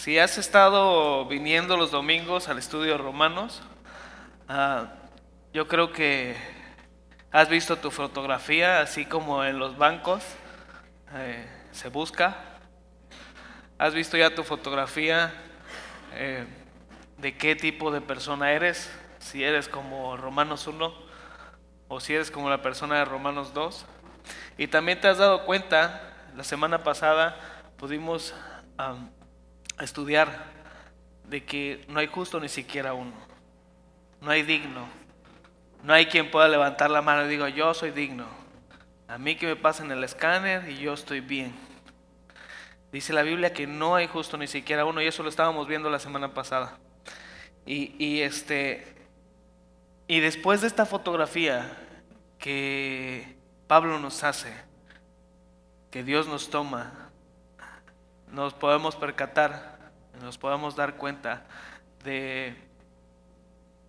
Si has estado viniendo los domingos al estudio Romanos, ah, yo creo que has visto tu fotografía, así como en los bancos eh, se busca. Has visto ya tu fotografía eh, de qué tipo de persona eres, si eres como Romanos 1 o si eres como la persona de Romanos 2. Y también te has dado cuenta, la semana pasada pudimos estudiar de que no hay justo ni siquiera uno, no hay digno, no hay quien pueda levantar la mano y diga yo soy digno, a mí que me pasen el escáner y yo estoy bien. Dice la Biblia que no hay justo ni siquiera uno y eso lo estábamos viendo la semana pasada. Y, y este y después de esta fotografía que Pablo nos hace, que Dios nos toma, nos podemos percatar, nos podemos dar cuenta de,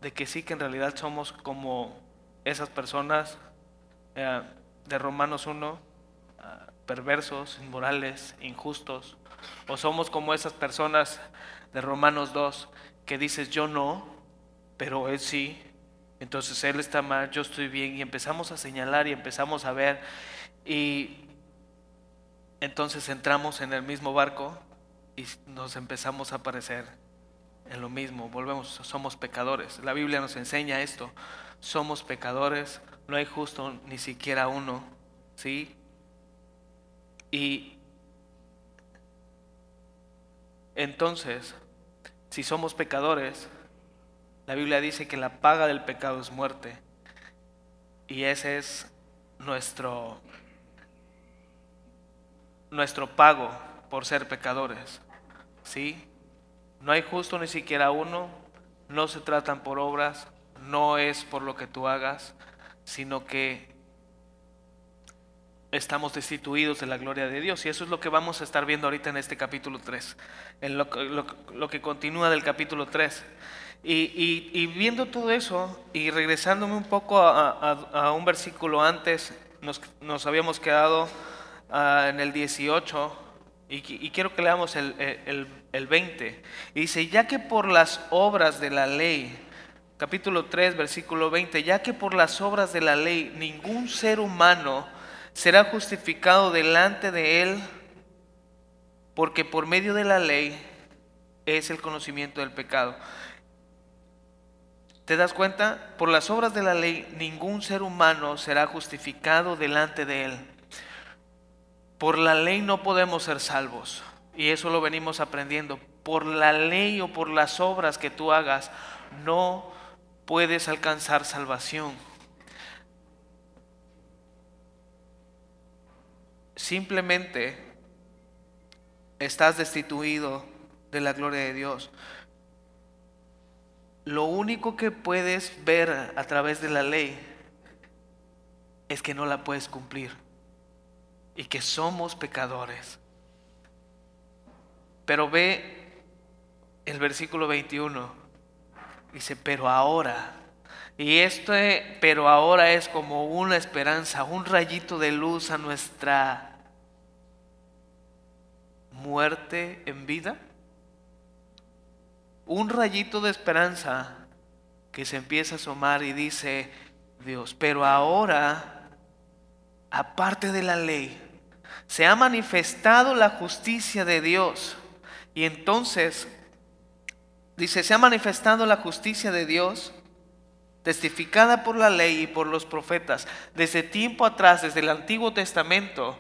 de que sí que en realidad somos como esas personas eh, de Romanos 1, ah, perversos, inmorales, injustos, o somos como esas personas de Romanos 2 que dices yo no, pero él sí, entonces Él está mal, yo estoy bien y empezamos a señalar y empezamos a ver y entonces entramos en el mismo barco y nos empezamos a parecer en lo mismo, volvemos, somos pecadores. La Biblia nos enseña esto, somos pecadores, no hay justo ni siquiera uno, ¿sí? Y entonces, si somos pecadores, la Biblia dice que la paga del pecado es muerte. Y ese es nuestro, nuestro pago por ser pecadores. ¿Sí? No hay justo ni siquiera uno, no se tratan por obras, no es por lo que tú hagas, sino que estamos destituidos de la gloria de Dios. Y eso es lo que vamos a estar viendo ahorita en este capítulo 3, en lo, que continúa del capítulo 3. Y, viendo todo eso y regresándome un poco a, un versículo antes, nos, habíamos quedado ah, en el 18 y, quiero que leamos el, el 20. Y dice, ya que por las obras de la ley, capítulo 3, versículo 20, ya que por las obras de la ley ningún ser humano será justificado delante de él, porque por medio de la ley es el conocimiento del pecado. ¿Te das cuenta? Por las obras de la ley ningún ser humano será justificado delante de él. Por la ley no podemos ser salvos. Y eso lo venimos aprendiendo. Por la ley o por las obras que tú hagas, no puedes alcanzar salvación. Simplemente estás destituido de la gloria de Dios lo único que puedes ver a través de la ley es que no la puedes cumplir y que somos pecadores. Pero ve el versículo 21, dice, pero ahora, y esto, pero ahora es como una esperanza, un rayito de luz a nuestra muerte en vida un rayito de esperanza que se empieza a asomar y dice Dios, pero ahora, aparte de la ley, se ha manifestado la justicia de Dios. Y entonces, dice, se ha manifestado la justicia de Dios, testificada por la ley y por los profetas. Desde tiempo atrás, desde el Antiguo Testamento,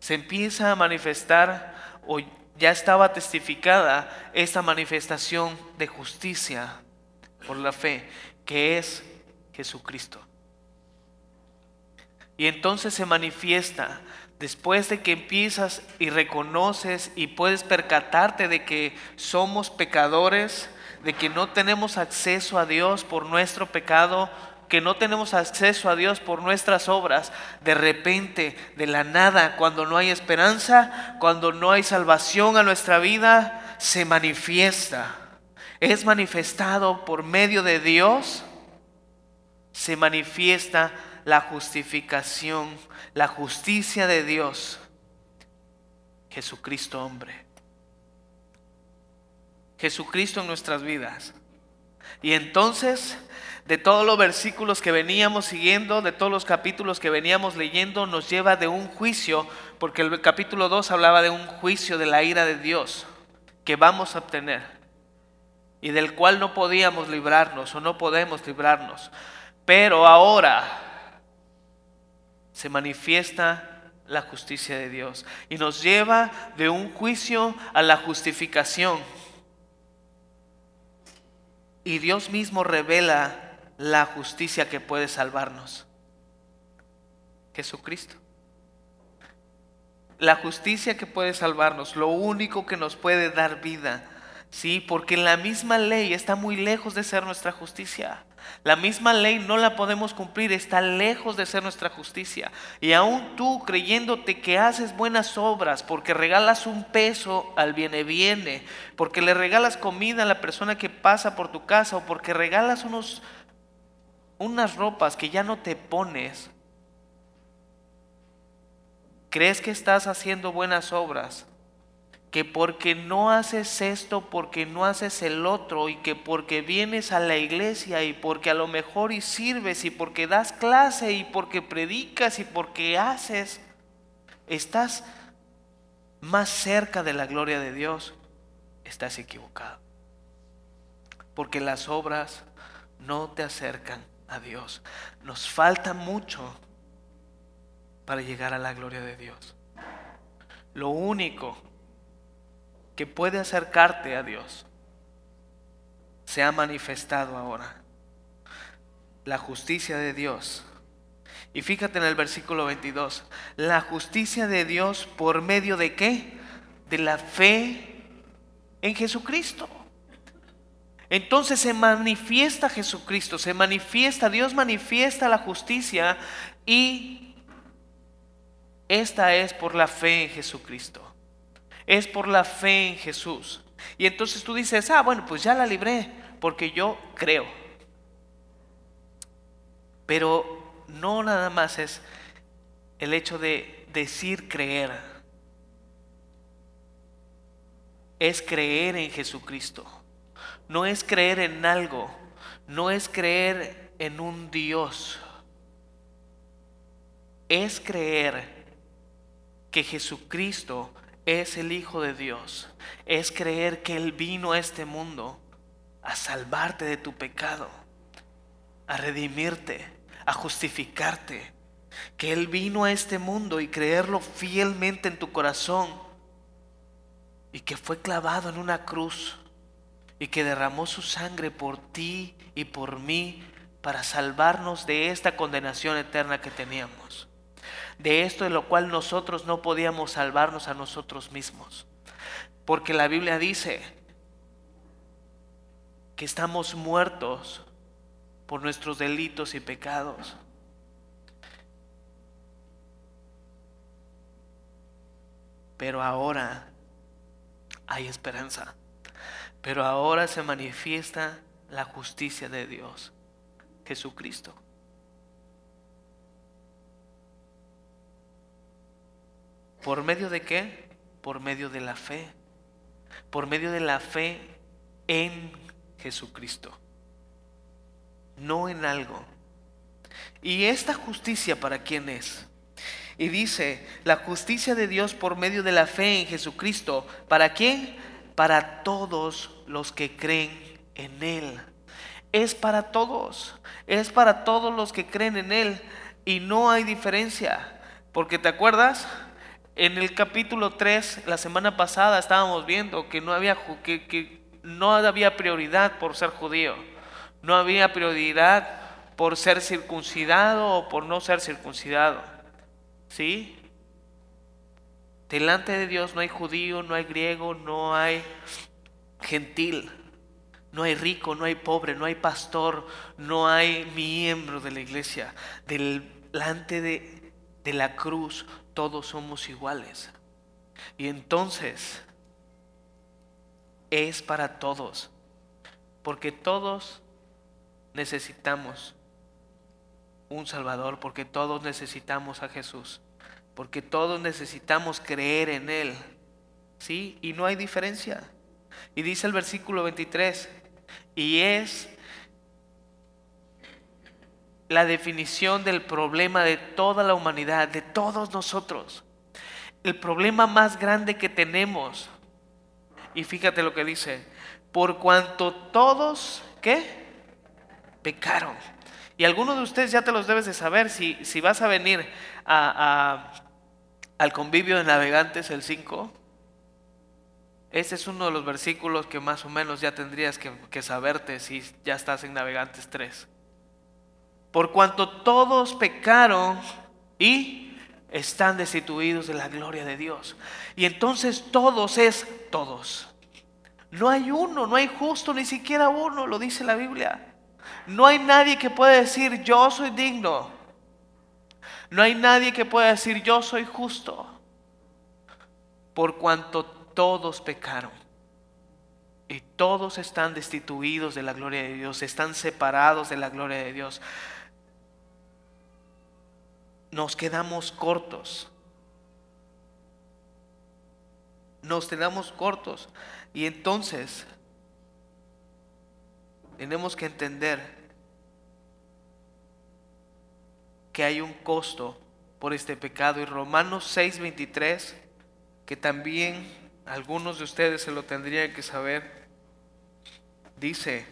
se empieza a manifestar o ya estaba testificada esta manifestación de justicia por la fe, que es Jesucristo. Y entonces se manifiesta después de que empiezas y reconoces y puedes percatarte de que somos pecadores, de que no tenemos acceso a Dios por nuestro pecado, que no tenemos acceso a Dios por nuestras obras, de repente, de la nada, cuando no hay esperanza, cuando no hay salvación a nuestra vida, se manifiesta. Es manifestado por medio de Dios, se manifiesta la justificación, la justicia de Dios, Jesucristo hombre. Jesucristo en nuestras vidas. Y entonces, de todos los versículos que veníamos siguiendo, de todos los capítulos que veníamos leyendo, nos lleva de un juicio, porque el capítulo 2 hablaba de un juicio de la ira de Dios que vamos a obtener y del cual no podíamos librarnos o no podemos librarnos. Pero ahora se manifiesta la justicia de Dios y nos lleva de un juicio a la justificación. Y Dios mismo revela la justicia que puede salvarnos. Jesucristo. La justicia que puede salvarnos, lo único que nos puede dar vida. Sí, porque la misma ley está muy lejos de ser nuestra justicia. La misma ley no la podemos cumplir, está lejos de ser nuestra justicia. Y aún tú creyéndote que haces buenas obras, porque regalas un peso al viene viene, porque le regalas comida a la persona que pasa por tu casa, o porque regalas unos, unas ropas que ya no te pones, crees que estás haciendo buenas obras que porque no haces esto, porque no haces el otro, y que porque vienes a la iglesia y porque a lo mejor y sirves y porque das clase y porque predicas y porque haces, estás más cerca de la gloria de Dios, estás equivocado. Porque las obras no te acercan a Dios. Nos falta mucho para llegar a la gloria de Dios. Lo único que puede acercarte a Dios se ha manifestado ahora. La justicia de Dios. Y fíjate en el versículo 22. La justicia de Dios por medio de qué? De la fe en Jesucristo. Entonces se manifiesta Jesucristo, se manifiesta, Dios manifiesta la justicia y esta es por la fe en Jesucristo es por la fe en Jesús. Y entonces tú dices, ah, bueno, pues ya la libré, porque yo creo. Pero no nada más es el hecho de decir creer. Es creer en Jesucristo. No es creer en algo. No es creer en un Dios. Es creer que Jesucristo es el Hijo de Dios, es creer que Él vino a este mundo a salvarte de tu pecado, a redimirte, a justificarte, que Él vino a este mundo y creerlo fielmente en tu corazón y que fue clavado en una cruz y que derramó su sangre por ti y por mí para salvarnos de esta condenación eterna que teníamos de esto de lo cual nosotros no podíamos salvarnos a nosotros mismos. Porque la Biblia dice que estamos muertos por nuestros delitos y pecados. Pero ahora hay esperanza. Pero ahora se manifiesta la justicia de Dios, Jesucristo. ¿Por medio de qué? Por medio de la fe. Por medio de la fe en Jesucristo. No en algo. ¿Y esta justicia para quién es? Y dice, la justicia de Dios por medio de la fe en Jesucristo. ¿Para quién? Para todos los que creen en Él. Es para todos. Es para todos los que creen en Él. Y no hay diferencia. Porque te acuerdas, en el capítulo 3, la semana pasada estábamos viendo que no había, que, no había prioridad por ser judío, no había prioridad por ser circuncidado o por no ser circuncidado. ¿Sí? Delante de Dios no hay judío, no hay griego, no hay gentil, no hay rico, no hay pobre, no hay pastor, no hay miembro de la iglesia. Delante de, de la cruz todos somos iguales. Y entonces es para todos, porque todos necesitamos un Salvador, porque todos necesitamos a Jesús, porque todos necesitamos creer en Él. ¿Sí? Y no hay diferencia. Y dice el versículo 23, y es la definición del problema de toda la humanidad, de todos nosotros. El problema más grande que tenemos. Y fíjate lo que dice, por cuanto todos, ¿qué? Pecaron. Y algunos de ustedes ya te los debes de saber, si, si vas a venir a, al convivio de navegantes, el 5, ese es uno de los versículos que más o menos ya tendrías que, que saberte si ya estás en navegantes 3 por cuanto todos pecaron y están destituidos de la gloria de Dios. Y entonces todos es todos. No hay uno, no hay justo, ni siquiera uno, lo dice la Biblia. No hay nadie que pueda decir yo soy digno. No hay nadie que pueda decir yo soy justo. Por cuanto todos pecaron. Y todos están destituidos de la gloria de Dios, están separados de la gloria de Dios nos quedamos cortos. Nos quedamos cortos. Y entonces tenemos que entender que hay un costo por este pecado. Y Romanos 6:23, que también algunos de ustedes se lo tendrían que saber, dice,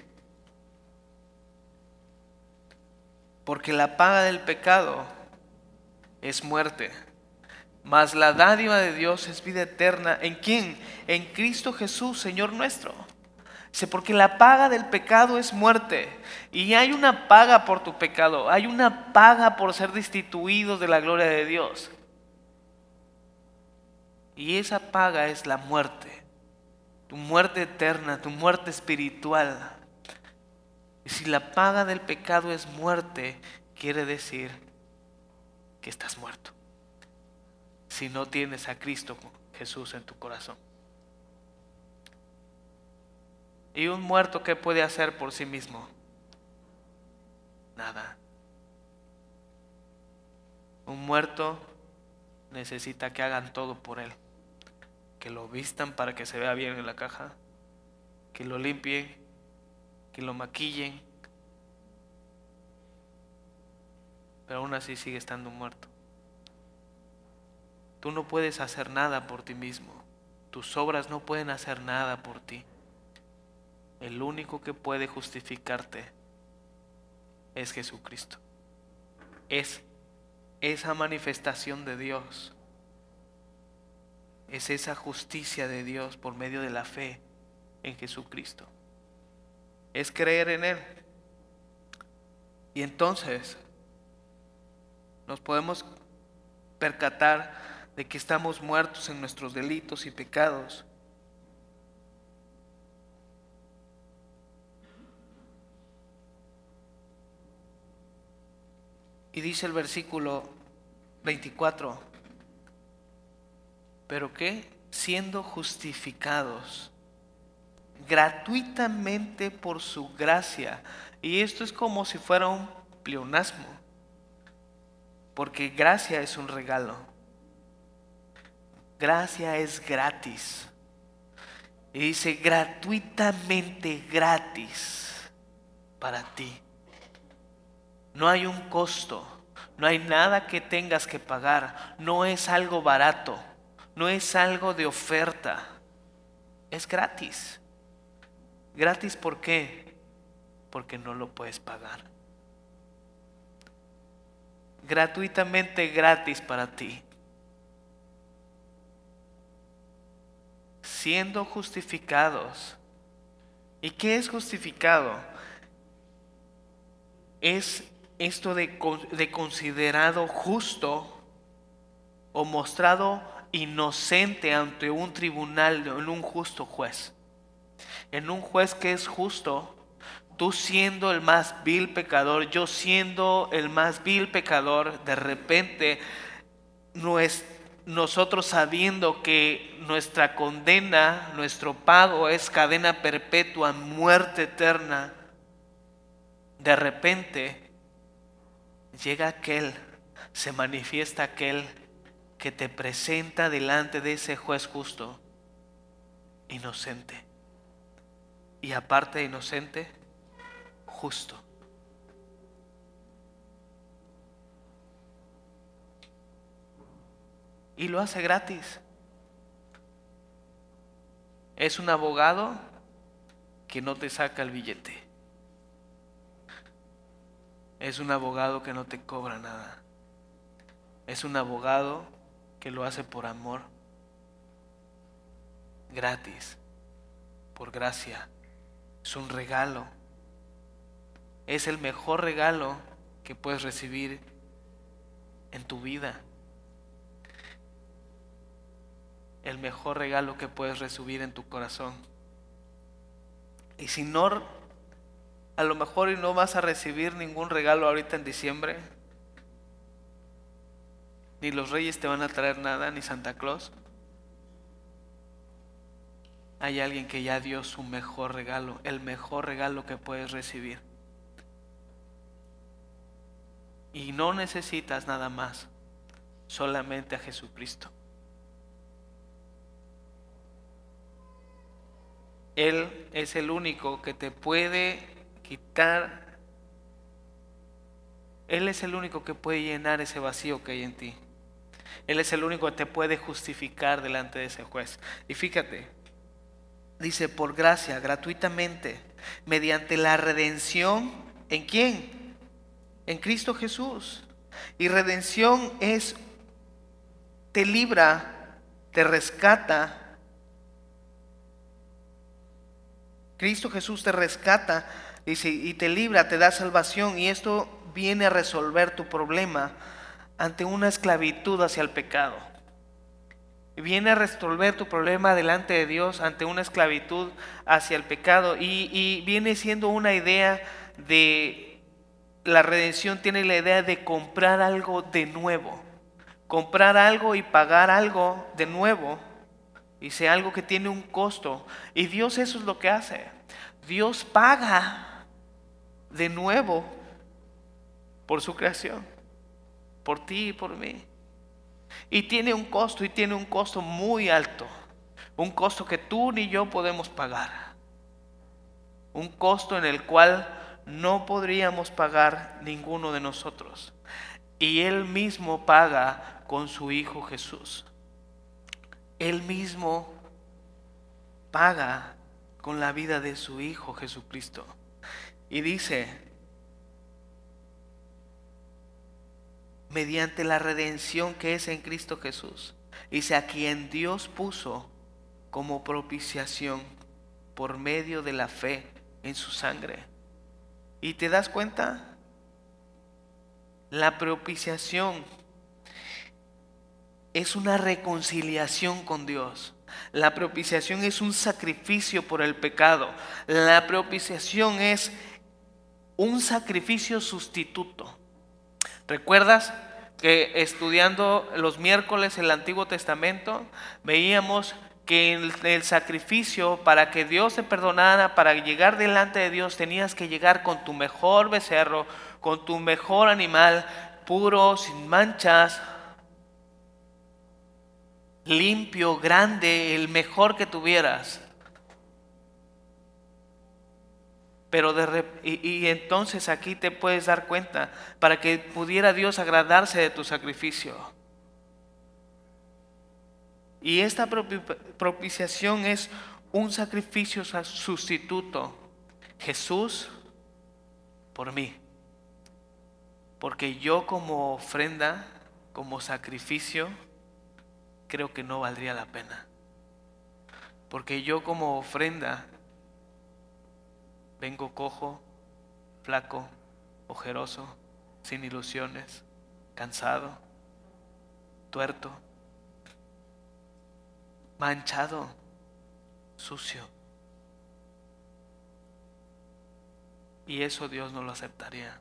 porque la paga del pecado es muerte. Mas la dádiva de Dios es vida eterna. ¿En quién? En Cristo Jesús, Señor nuestro. Dice, porque la paga del pecado es muerte. Y hay una paga por tu pecado. Hay una paga por ser destituidos de la gloria de Dios. Y esa paga es la muerte. Tu muerte eterna, tu muerte espiritual. Y si la paga del pecado es muerte, quiere decir que estás muerto. Si no tienes a Cristo Jesús en tu corazón. ¿Y un muerto qué puede hacer por sí mismo? Nada. Un muerto necesita que hagan todo por él. Que lo vistan para que se vea bien en la caja. Que lo limpien. Que lo maquillen pero aún así sigue estando muerto. Tú no puedes hacer nada por ti mismo. Tus obras no pueden hacer nada por ti. El único que puede justificarte es Jesucristo. Es esa manifestación de Dios. Es esa justicia de Dios por medio de la fe en Jesucristo. Es creer en Él. Y entonces nos podemos percatar de que estamos muertos en nuestros delitos y pecados. Y dice el versículo 24, pero que siendo justificados gratuitamente por su gracia, y esto es como si fuera un pleonasmo, porque gracia es un regalo. Gracia es gratis. Y dice gratuitamente gratis para ti. No hay un costo. No hay nada que tengas que pagar. No es algo barato. No es algo de oferta. Es gratis. ¿Gratis por qué? Porque no lo puedes pagar gratuitamente gratis para ti. Siendo justificados. ¿Y qué es justificado? Es esto de, de considerado justo o mostrado inocente ante un tribunal, en un justo juez. En un juez que es justo, tú siendo el más vil pecador, yo siendo el más vil pecador, de repente nosotros sabiendo que nuestra condena, nuestro pago es cadena perpetua, muerte eterna, de repente llega aquel, se manifiesta aquel que te presenta delante de ese juez justo, inocente. Y aparte de inocente, justo. Y lo hace gratis. Es un abogado que no te saca el billete. Es un abogado que no te cobra nada. Es un abogado que lo hace por amor, gratis, por gracia. Es un regalo. Es el mejor regalo que puedes recibir en tu vida. El mejor regalo que puedes recibir en tu corazón. Y si no, a lo mejor no vas a recibir ningún regalo ahorita en diciembre, ni los reyes te van a traer nada, ni Santa Claus. Hay alguien que ya dio su mejor regalo, el mejor regalo que puedes recibir. Y no necesitas nada más, solamente a Jesucristo. Él es el único que te puede quitar. Él es el único que puede llenar ese vacío que hay en ti. Él es el único que te puede justificar delante de ese juez. Y fíjate, dice, por gracia, gratuitamente, mediante la redención, ¿en quién? En Cristo Jesús. Y redención es, te libra, te rescata. Cristo Jesús te rescata, y te libra, te da salvación. Y esto viene a resolver tu problema ante una esclavitud hacia el pecado. Viene a resolver tu problema delante de Dios ante una esclavitud hacia el pecado y, viene siendo una idea de la redención, tiene la idea de comprar algo de nuevo, comprar algo y pagar algo de nuevo, dice algo que tiene un costo. Y Dios eso es lo que hace. Dios paga de nuevo por su creación por ti y por mí. Y tiene un costo, y tiene un costo muy alto. Un costo que tú ni yo podemos pagar. Un costo en el cual no podríamos pagar ninguno de nosotros. Y Él mismo paga con su Hijo Jesús. Él mismo paga con la vida de su Hijo Jesucristo. Y dice, mediante la redención que es en Cristo Jesús. Dice, a quien Dios puso como propiciación por medio de la fe en su sangre. ¿Y te das cuenta? La propiciación es una reconciliación con Dios. La propiciación es un sacrificio por el pecado. La propiciación es un sacrificio sustituto. ¿Recuerdas que estudiando los miércoles el Antiguo Testamento veíamos que el, sacrificio para que Dios te perdonara, para llegar delante de Dios, tenías que llegar con tu mejor becerro, con tu mejor animal, puro, sin manchas, limpio, grande, el mejor que tuvieras. Pero de, y, entonces aquí te puedes dar cuenta para que pudiera Dios agradarse de tu sacrificio. Y esta propiciación es un sacrificio sustituto. Jesús por mí. Porque yo como ofrenda, como sacrificio, creo que no valdría la pena. Porque yo como ofrenda Vengo cojo, flaco, ojeroso, sin ilusiones, cansado, tuerto, manchado, sucio. Y eso Dios no lo aceptaría.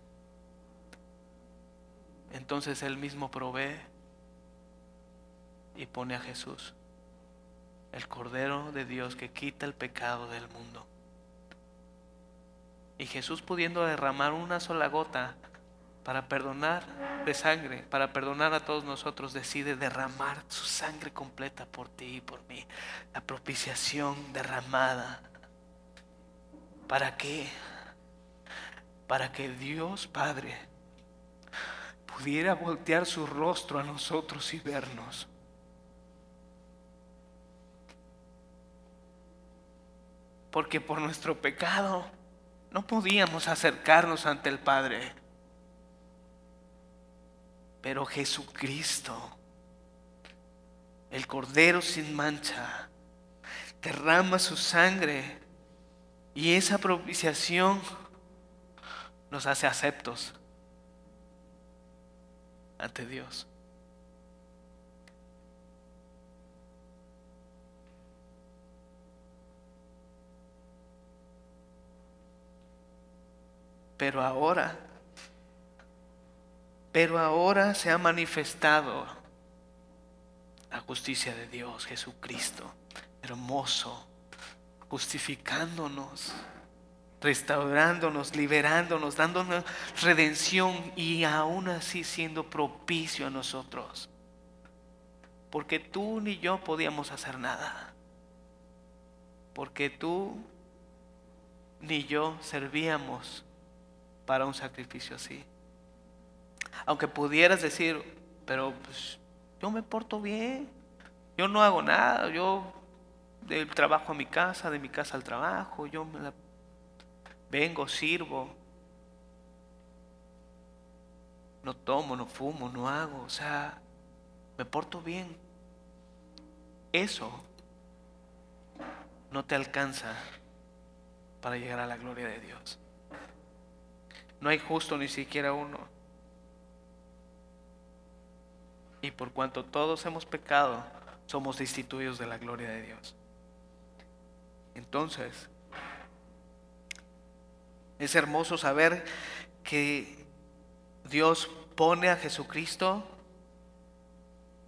Entonces Él mismo provee y pone a Jesús, el Cordero de Dios que quita el pecado del mundo. Y Jesús pudiendo derramar una sola gota para perdonar de sangre, para perdonar a todos nosotros, decide derramar su sangre completa por ti y por mí. La propiciación derramada. ¿Para qué? Para que Dios Padre pudiera voltear su rostro a nosotros y vernos. Porque por nuestro pecado no podíamos acercarnos ante el Padre. Pero Jesucristo, el Cordero sin mancha, derrama su sangre y esa propiciación nos hace aceptos ante Dios. Pero ahora, pero ahora se ha manifestado la justicia de Dios, Jesucristo, hermoso, justificándonos, restaurándonos, liberándonos, dándonos redención y aún así siendo propicio a nosotros. Porque tú ni yo podíamos hacer nada. Porque tú ni yo servíamos para un sacrificio así. Aunque pudieras decir, pero pues, yo me porto bien, yo no hago nada, yo del trabajo a mi casa, de mi casa al trabajo, yo me vengo, sirvo, no tomo, no fumo, no hago, o sea, me porto bien. Eso no te alcanza para llegar a la gloria de Dios. No hay justo ni siquiera uno. Y por cuanto todos hemos pecado, somos destituidos de la gloria de Dios. Entonces, es hermoso saber que Dios pone a Jesucristo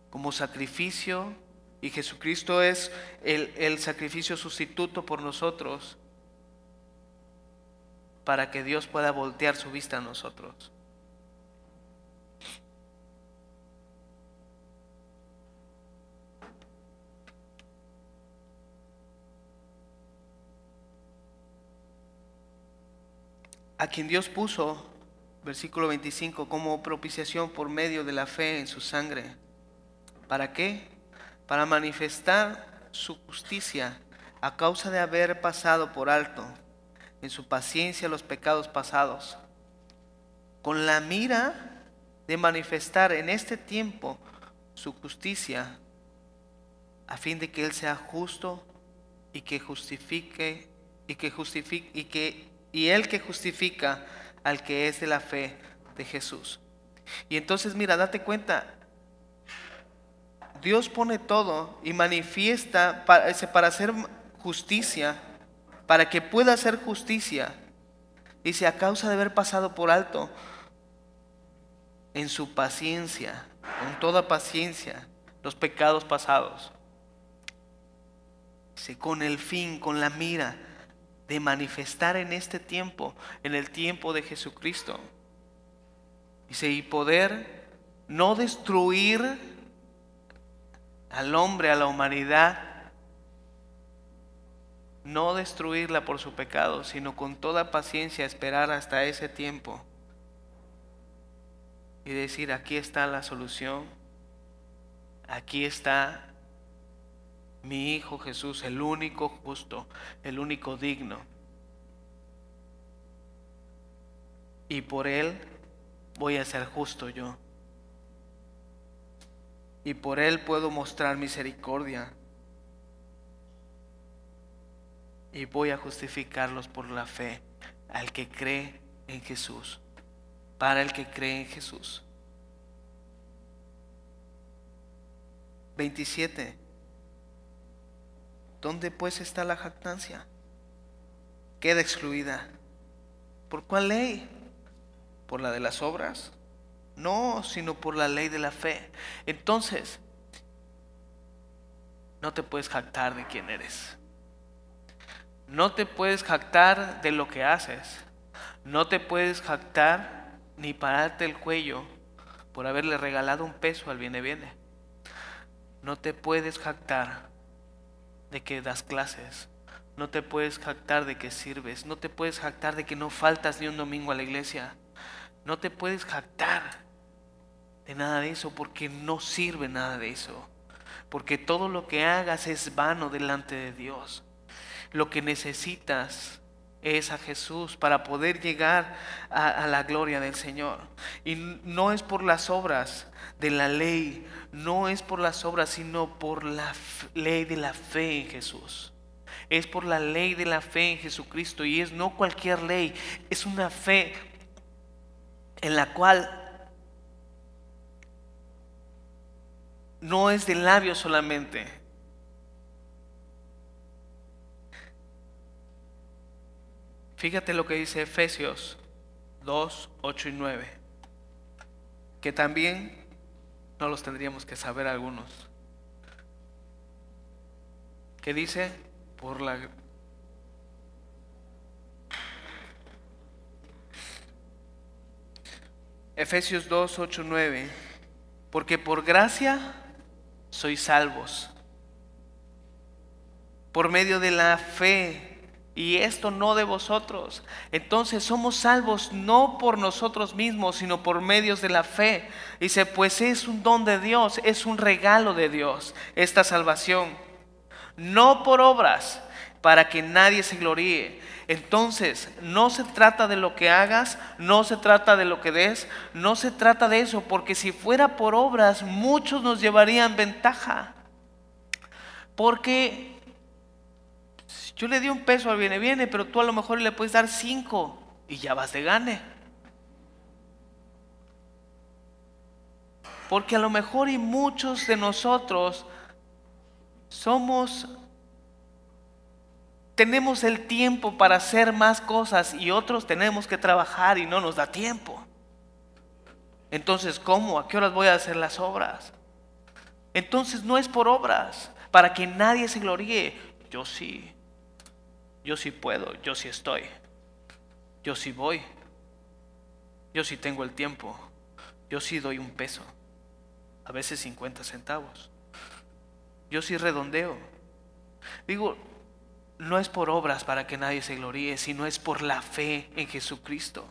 como sacrificio y Jesucristo es el, sacrificio sustituto por nosotros para que Dios pueda voltear su vista a nosotros. A quien Dios puso, versículo 25, como propiciación por medio de la fe en su sangre. ¿Para qué? Para manifestar su justicia a causa de haber pasado por alto en su paciencia los pecados pasados, con la mira de manifestar en este tiempo su justicia, a fin de que Él sea justo y que justifique y que justifique y que y Él que justifica al que es de la fe de Jesús. Y entonces mira, date cuenta, Dios pone todo y manifiesta para, para hacer justicia para que pueda hacer justicia. Dice, a causa de haber pasado por alto en su paciencia, con toda paciencia, los pecados pasados. Dice, con el fin, con la mira de manifestar en este tiempo, en el tiempo de Jesucristo. Dice, y poder no destruir al hombre, a la humanidad, no destruirla por su pecado, sino con toda paciencia esperar hasta ese tiempo y decir, aquí está la solución, aquí está mi Hijo Jesús, el único justo, el único digno. Y por Él voy a ser justo yo. Y por Él puedo mostrar misericordia y voy a justificarlos por la fe al que cree en Jesús, para el que cree en Jesús. 27. ¿Dónde pues está la jactancia? Queda excluida. ¿Por cuál ley? ¿Por la de las obras? No, sino por la ley de la fe. Entonces, no te puedes jactar de quién eres. No te puedes jactar de lo que haces. No te puedes jactar ni pararte el cuello por haberle regalado un peso al viene viene. No te puedes jactar de que das clases. no te puedes jactar de que sirves, no te puedes jactar de que no faltas ni un domingo a la iglesia, no te puedes jactar de nada de eso porque no sirve nada de eso, porque todo lo que hagas es vano delante de Dios. Lo que necesitas es a Jesús para poder llegar a, la gloria del Señor. Y no es por las obras de la ley, no es por las obras, sino por la ley de la fe en Jesús. Es por la ley de la fe en Jesucristo y es no cualquier ley, es una fe en la cual no es de labios solamente, Fíjate lo que dice Efesios 2, 8 y 9, que también no los tendríamos que saber algunos. Que dice, por la... Efesios 2, 8, 9, porque por gracia sois salvos, por medio de la fe y esto no de vosotros. Entonces somos salvos no por nosotros mismos, sino por medios de la fe. Dice, pues es un don de Dios, es un regalo de Dios, esta salvación. No por obras, para que nadie se gloríe. Entonces, no se trata de lo que hagas, no se trata de lo que des, no se trata de eso, porque si fuera por obras, muchos nos llevarían ventaja. Porque yo le di un peso al viene, viene, pero tú a lo mejor le puedes dar cinco y ya vas de gane. Porque a lo mejor y muchos de nosotros somos, tenemos el tiempo para hacer más cosas y otros tenemos que trabajar y no nos da tiempo. Entonces, ¿cómo? ¿A qué horas voy a hacer las obras? Entonces no es por obras, para que nadie se gloríe. Yo sí. Yo sí puedo, yo sí estoy, yo sí voy, yo sí tengo el tiempo, yo sí doy un peso, a veces 50 centavos, yo sí redondeo. Digo, no es por obras para que nadie se gloríe, sino es por la fe en Jesucristo.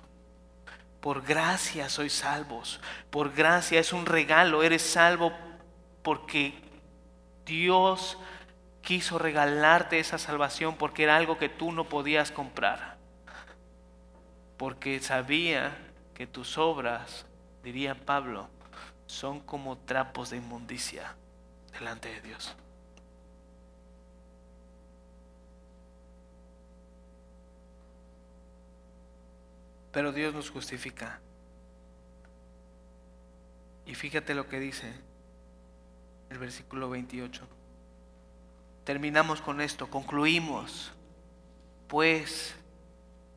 Por gracia sois salvos, por gracia es un regalo, eres salvo porque Dios quiso regalarte esa salvación porque era algo que tú no podías comprar. Porque sabía que tus obras, diría Pablo, son como trapos de inmundicia delante de Dios. Pero Dios nos justifica. Y fíjate lo que dice el versículo 28 terminamos con esto, concluimos, pues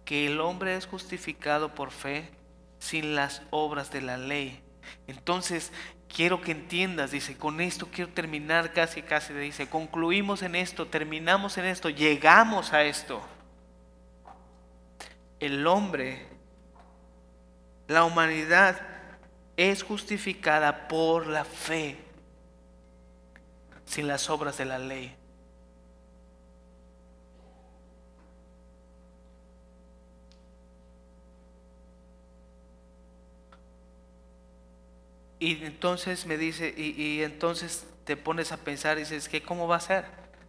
que el hombre es justificado por fe sin las obras de la ley. Entonces, quiero que entiendas, dice, con esto quiero terminar casi, casi, dice, concluimos en esto, terminamos en esto, llegamos a esto. El hombre, la humanidad es justificada por la fe, sin las obras de la ley. Y entonces me dice, y, entonces te pones a pensar y dices, ¿qué, ¿cómo va a ser?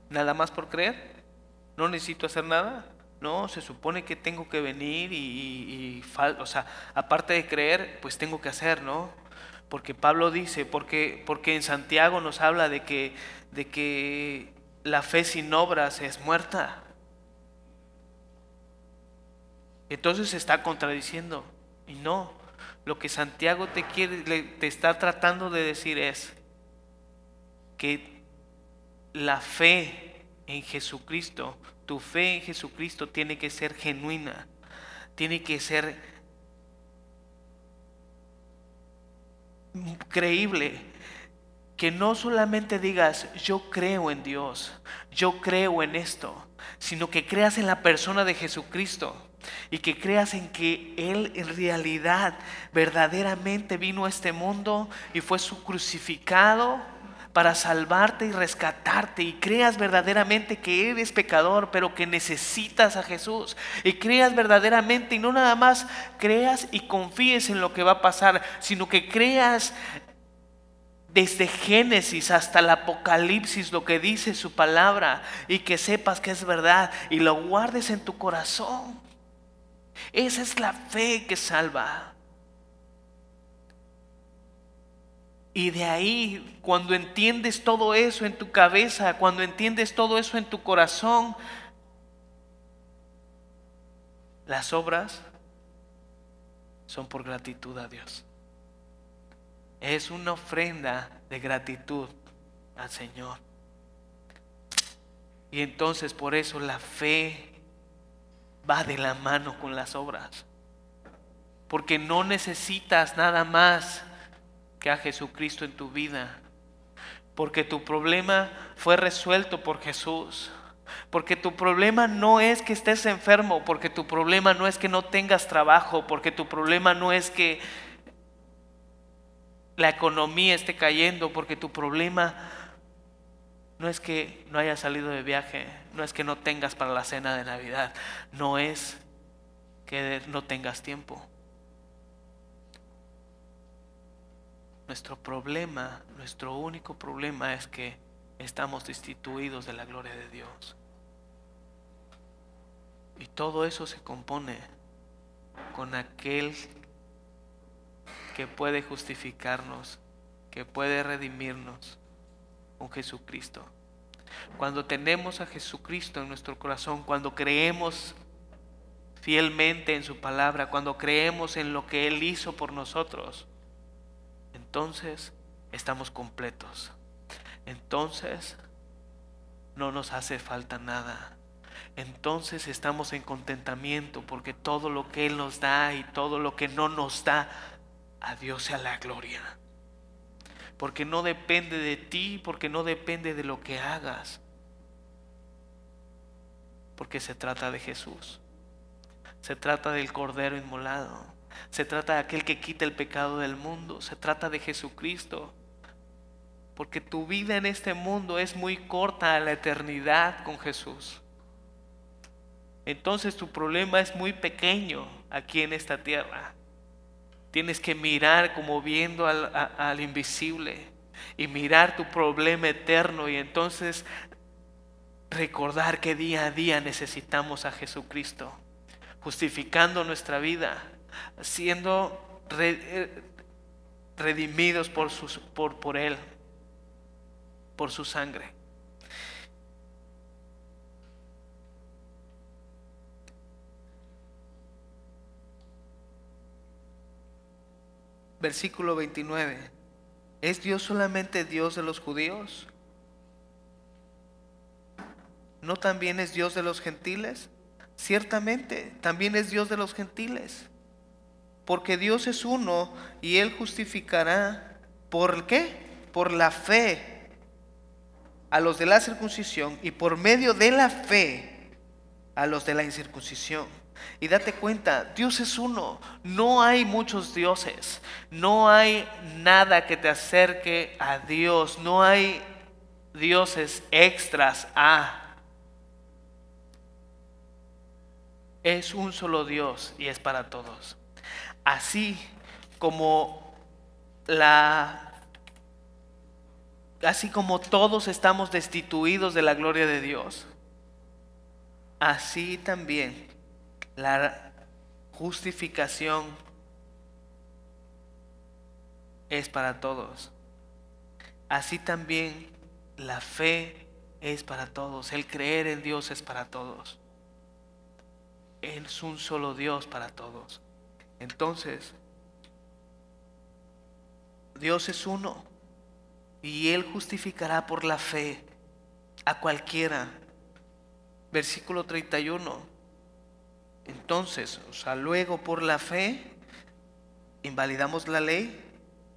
¿Nada más por creer? ¿No necesito hacer nada? No, se supone que tengo que venir y, o sea, aparte de creer, pues tengo que hacer, ¿no? Porque Pablo dice, porque, porque en Santiago nos habla de que, de que la fe sin obras es muerta. Entonces se está contradiciendo. Y no, lo que Santiago te quiere, te está tratando de decir es que la fe en Jesucristo, tu fe en Jesucristo tiene que ser genuina, tiene que ser creíble, que no solamente digas yo creo en Dios, yo creo en esto, sino que creas en la persona de Jesucristo y que creas en que Él en realidad verdaderamente vino a este mundo y fue su crucificado para salvarte y rescatarte y creas verdaderamente que eres pecador, pero que necesitas a Jesús. Y creas verdaderamente y no nada más creas y confíes en lo que va a pasar, sino que creas desde Génesis hasta el Apocalipsis lo que dice su palabra y que sepas que es verdad y lo guardes en tu corazón. Esa es la fe que salva. Y de ahí, cuando entiendes todo eso en tu cabeza, cuando entiendes todo eso en tu corazón, las obras son por gratitud a Dios. Es una ofrenda de gratitud al Señor. Y entonces por eso la fe va de la mano con las obras. Porque no necesitas nada más que a Jesucristo en tu vida. Porque tu problema fue resuelto por Jesús. Porque tu problema no es que estés enfermo, porque tu problema no es que no tengas trabajo, porque tu problema no es que la economía esté cayendo, porque tu problema no es que no hayas salido de viaje, no es que no tengas para la cena de Navidad, no es que no tengas tiempo. Nuestro problema, nuestro único problema es que estamos destituidos de la gloria de Dios. Y todo eso se compone con aquel que puede justificarnos, que puede redimirnos con Jesucristo. Cuando tenemos a Jesucristo en nuestro corazón, cuando creemos fielmente en su palabra, cuando creemos en lo que Él hizo por nosotros, entonces estamos completos. Entonces no nos hace falta nada. Entonces estamos en contentamiento porque todo lo que Él nos da y todo lo que no nos da, a Dios sea la gloria porque no depende de ti, porque no depende de lo que hagas, porque se trata de Jesús, se trata del Cordero inmolado, se trata de aquel que quita el pecado del mundo, se trata de Jesucristo, porque tu vida en este mundo es muy corta a la eternidad con Jesús. Entonces tu problema es muy pequeño aquí en esta tierra. Tienes que mirar como viendo al, invisible y mirar tu problema eterno y entonces recordar que día a día necesitamos a Jesucristo, justificando nuestra vida, siendo eh, redimidos por, por, por Él, por su sangre. Versículo 29. ¿Es Dios solamente Dios de los judíos? ¿No también es Dios de los gentiles? Ciertamente, también es Dios de los gentiles. Porque Dios es uno y Él justificará. ¿Por qué? Por la fe a los de la circuncisión y por medio de la fe a los de la incircuncisión. Y date cuenta, Dios es uno, no hay muchos dioses, no hay nada que te acerque a Dios, no hay dioses extras a. Es un solo Dios y es para todos. Así como la así como todos estamos destituidos de la gloria de Dios, así también la justificación es para todos. Así también la fe es para todos. El creer en Dios es para todos. Es un solo Dios para todos. Entonces, Dios es uno y Él justificará por la fe a cualquiera. Versículo 31. Entonces, o sea, luego por la fe, invalidamos la ley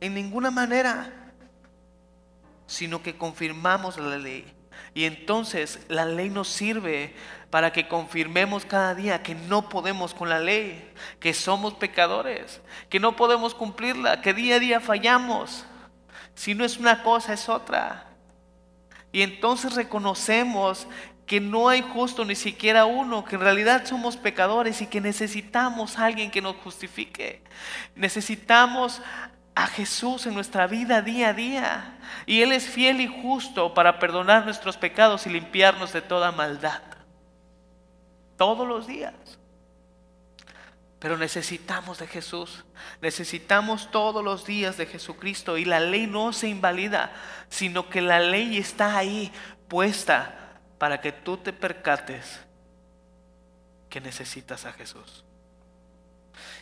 en ninguna manera, sino que confirmamos la ley. Y entonces la ley nos sirve para que confirmemos cada día que no podemos con la ley, que somos pecadores, que no podemos cumplirla, que día a día fallamos. Si no es una cosa, es otra. Y entonces reconocemos que no hay justo ni siquiera uno, que en realidad somos pecadores y que necesitamos a alguien que nos justifique. Necesitamos a Jesús en nuestra vida día a día. Y Él es fiel y justo para perdonar nuestros pecados y limpiarnos de toda maldad. Todos los días. Pero necesitamos de Jesús. Necesitamos todos los días de Jesucristo. Y la ley no se invalida, sino que la ley está ahí puesta para que tú te percates que necesitas a Jesús.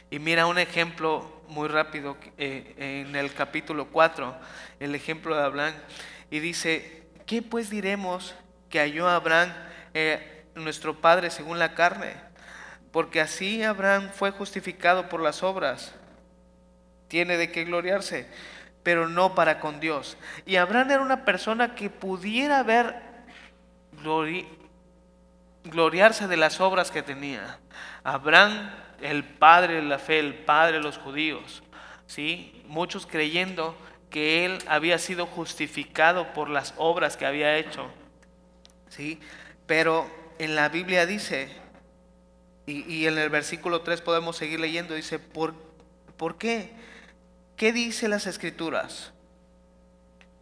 Y mira un ejemplo muy rápido eh, en el capítulo 4, el ejemplo de Abraham. Y dice, ¿qué pues diremos que halló Abraham, eh, nuestro padre, según la carne? Porque así Abraham fue justificado por las obras. Tiene de qué gloriarse, pero no para con Dios. Y Abraham era una persona que pudiera gloriarse de las obras que tenía. Abraham el padre de la fe, el padre de los judíos. ¿sí? Muchos creyendo que él había sido justificado por las obras que había hecho. ¿sí? Pero en la Biblia dice, y, en el versículo 3 podemos seguir leyendo, dice, ¿por, ¿por qué? ¿Qué dice las escrituras?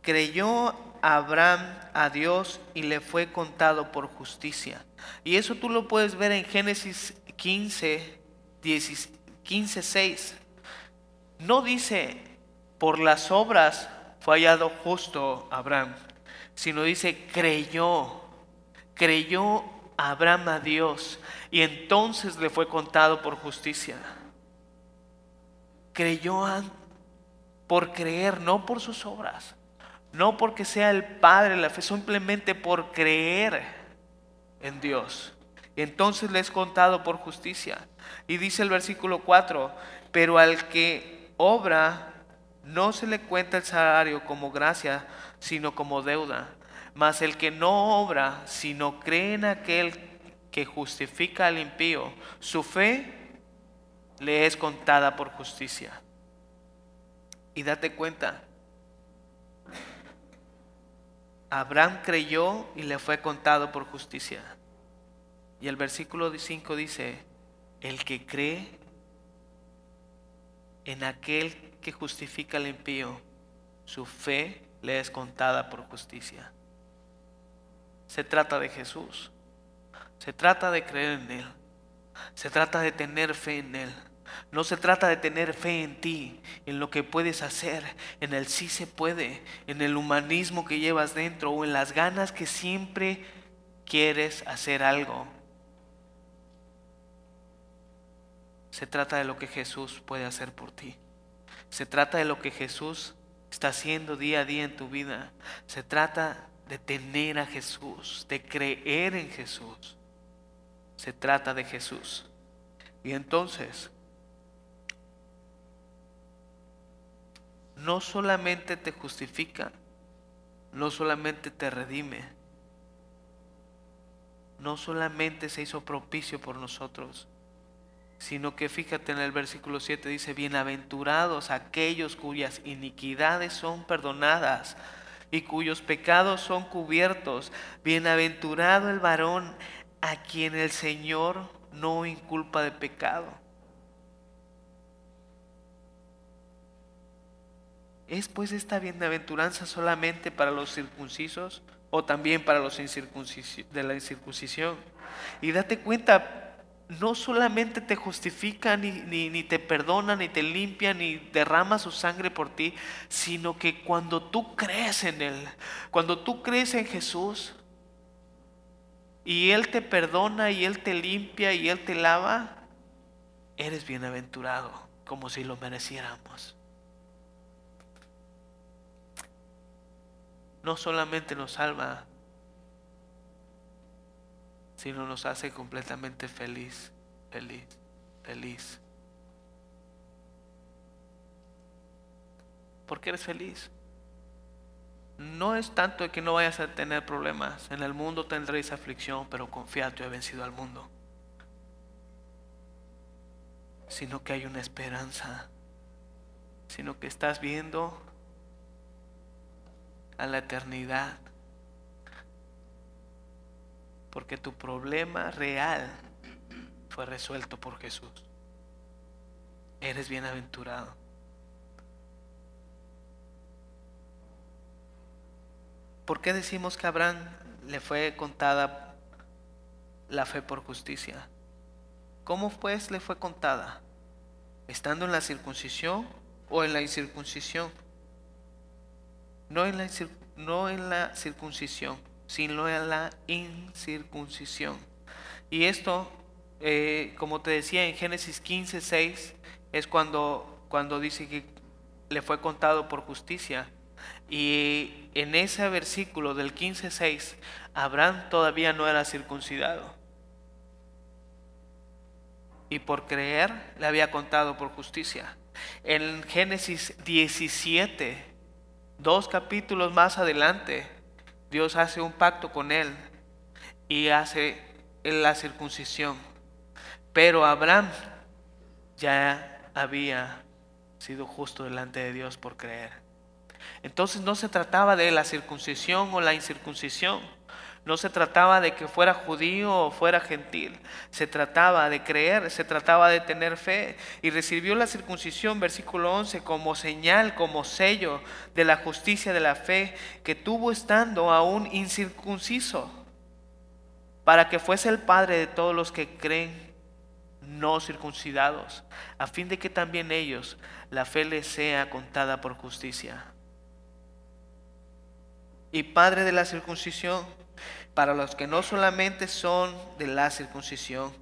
Creyó Abraham a Dios y le fue contado por justicia. Y eso tú lo puedes ver en Génesis 15, 15, 6. No dice, por las obras fue hallado justo Abraham, sino dice, creyó, creyó Abraham a Dios y entonces le fue contado por justicia. Creyó por creer, no por sus obras, no porque sea el Padre la fe, simplemente por creer en Dios. Entonces le es contado por justicia. Y dice el versículo 4, pero al que obra no se le cuenta el salario como gracia, sino como deuda. Mas el que no obra, sino cree en aquel que justifica al impío, su fe le es contada por justicia. Y date cuenta, Abraham creyó y le fue contado por justicia. Y el versículo 5 dice, el que cree en aquel que justifica al impío, su fe le es contada por justicia. Se trata de Jesús. Se trata de creer en Él. Se trata de tener fe en Él. No se trata de tener fe en ti, en lo que puedes hacer, en el sí se puede, en el humanismo que llevas dentro o en las ganas que siempre quieres hacer algo. Se trata de lo que Jesús puede hacer por ti. Se trata de lo que Jesús está haciendo día a día en tu vida. Se trata de tener a Jesús, de creer en Jesús. Se trata de Jesús. Y entonces, no solamente te justifica, no solamente te redime, no solamente se hizo propicio por nosotros, sino que fíjate en el versículo 7 dice, bienaventurados aquellos cuyas iniquidades son perdonadas y cuyos pecados son cubiertos, bienaventurado el varón a quien el Señor no inculpa de pecado. ¿Es pues esta bienaventuranza solamente para los circuncisos o también para los de la incircuncisión? Y date cuenta, no solamente te justifica, ni, ni, te perdona, ni te limpia, ni derrama su sangre por ti, sino que cuando tú crees en Él, cuando tú crees en Jesús, y Él te perdona, y Él te limpia, y Él te lava, eres bienaventurado, como si lo mereciéramos. No solamente nos salva, sino nos hace completamente feliz, feliz, feliz. ¿Por qué eres feliz? No es tanto de que no vayas a tener problemas. En el mundo tendréis aflicción, pero confiad, yo he vencido al mundo. Sino que hay una esperanza. Sino que estás viendo a la eternidad Porque tu problema real fue resuelto por Jesús. Eres bienaventurado. ¿Por qué decimos que a Abraham le fue contada la fe por justicia? ¿Cómo pues le fue contada? ¿Estando en la circuncisión o en la incircuncisión? No en la, no la circuncisión, sino en la incircuncisión. Y esto, eh, como te decía en Génesis 15, 6, es cuando, cuando dice que le fue contado por justicia. Y en ese versículo del 15:6, Abraham todavía no era circuncidado. Y por creer le había contado por justicia. En Génesis 17, dos capítulos más adelante, Dios hace un pacto con él y hace la circuncisión. Pero Abraham ya había sido justo delante de Dios por creer. Entonces no se trataba de la circuncisión o la incircuncisión. No se trataba de que fuera judío o fuera gentil. Se trataba de creer, se trataba de tener fe. Y recibió la circuncisión, versículo 11, como señal, como sello de la justicia de la fe que tuvo estando aún incircunciso, para que fuese el Padre de todos los que creen no circuncidados, a fin de que también ellos la fe les sea contada por justicia y padre de la circuncisión para los que no solamente son de la circuncisión,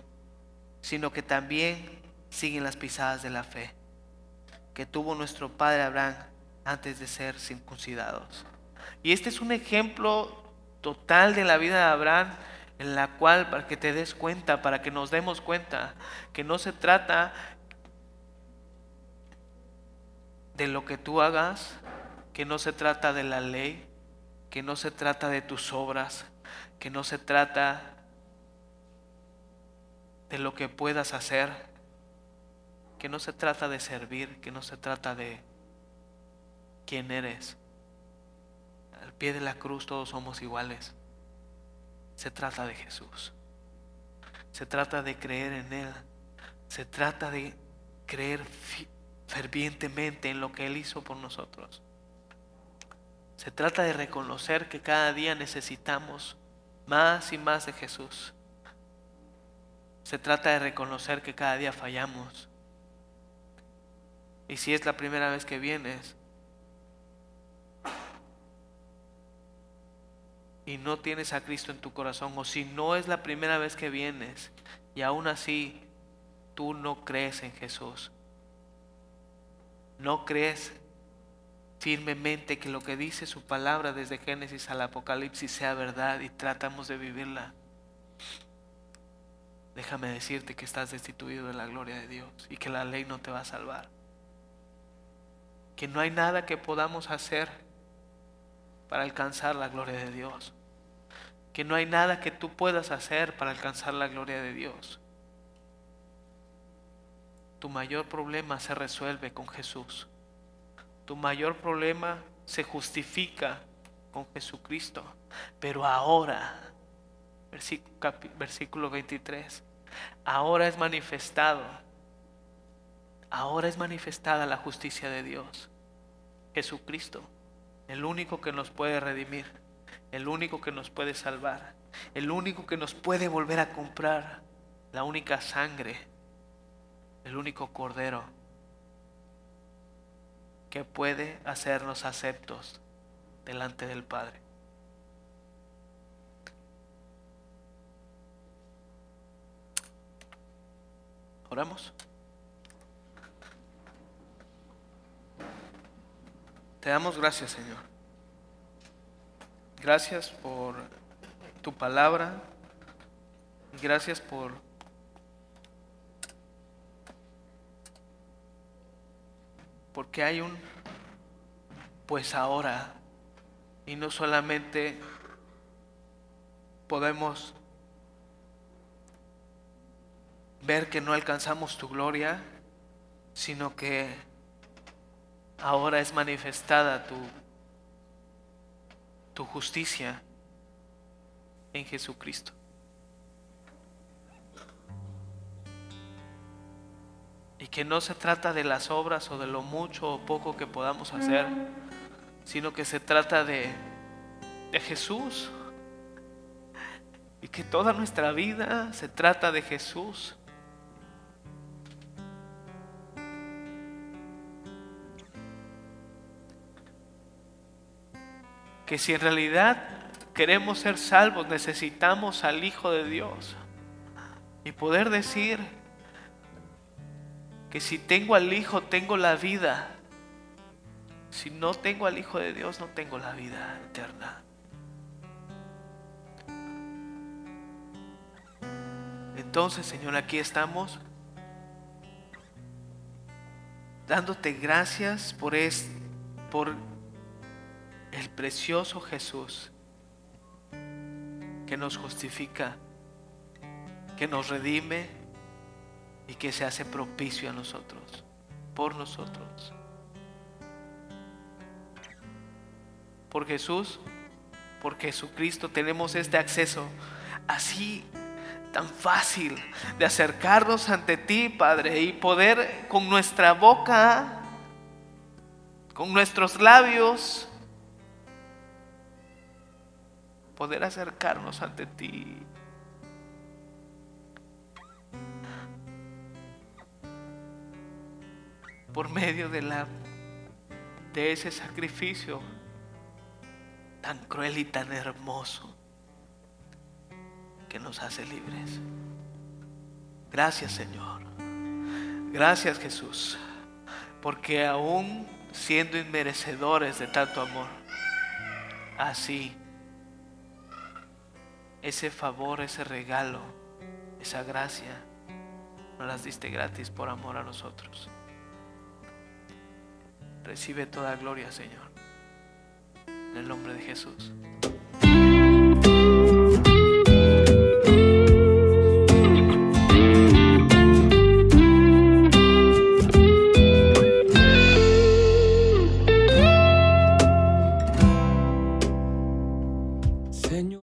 sino que también siguen las pisadas de la fe que tuvo nuestro padre Abraham antes de ser circuncidados. Y este es un ejemplo total de la vida de Abraham en la cual para que te des cuenta, para que nos demos cuenta que no se trata de lo que tú hagas, que no se trata de la ley, que no se trata de tus obras, que no se trata de lo que puedas hacer, que no se trata de servir, que no se trata de quién eres. Al pie de la cruz todos somos iguales. Se trata de Jesús. Se trata de creer en Él. Se trata de creer fervientemente en lo que Él hizo por nosotros. Se trata de reconocer que cada día necesitamos más y más de Jesús. Se trata de reconocer que cada día fallamos. Y si es la primera vez que vienes y no tienes a Cristo en tu corazón, o si no es la primera vez que vienes y aún así tú no crees en Jesús, no crees firmemente que lo que dice su palabra desde Génesis al Apocalipsis sea verdad y tratamos de vivirla, déjame decirte que estás destituido de la gloria de Dios y que la ley no te va a salvar. Que no hay nada que podamos hacer para alcanzar la gloria de Dios. Que no hay nada que tú puedas hacer para alcanzar la gloria de Dios. Tu mayor problema se resuelve con Jesús. Tu mayor problema se justifica con Jesucristo. Pero ahora, versículo 23, ahora es manifestado, ahora es manifestada la justicia de Dios. Jesucristo, el único que nos puede redimir, el único que nos puede salvar, el único que nos puede volver a comprar, la única sangre, el único cordero que puede hacernos aceptos delante del Padre. Oramos. Te damos gracias, Señor. Gracias por tu palabra. Gracias por porque hay un pues ahora y no solamente podemos ver que no alcanzamos tu gloria, sino que ahora es manifestada tu, justicia en Jesucristo. Y que no se trata de las obras o de lo mucho o poco que podamos hacer, sino que se trata de, de Jesús. Y que toda nuestra vida se trata de Jesús. Que si en realidad queremos ser salvos, necesitamos al Hijo de Dios. Y poder decir, que si tengo al Hijo tengo la vida. Si no tengo al Hijo de Dios no tengo la vida eterna. Entonces, Señor, aquí estamos dándote gracias por, es, por el precioso Jesús que nos justifica, que nos redime y que se hace propicio a nosotros, por nosotros. Por Jesús, por Jesucristo tenemos este acceso así tan fácil de acercarnos ante ti, Padre, y poder con nuestra boca, con nuestros labios, poder acercarnos ante ti por medio de la de ese sacrificio tan cruel y tan hermoso que nos hace libres. Gracias, Señor. Gracias, Jesús, porque aún siendo inmerecedores de tanto amor, así ese favor, ese regalo, esa gracia, nos las diste gratis por amor a nosotros. Recibe toda gloria, Señor. En el nombre de Jesús.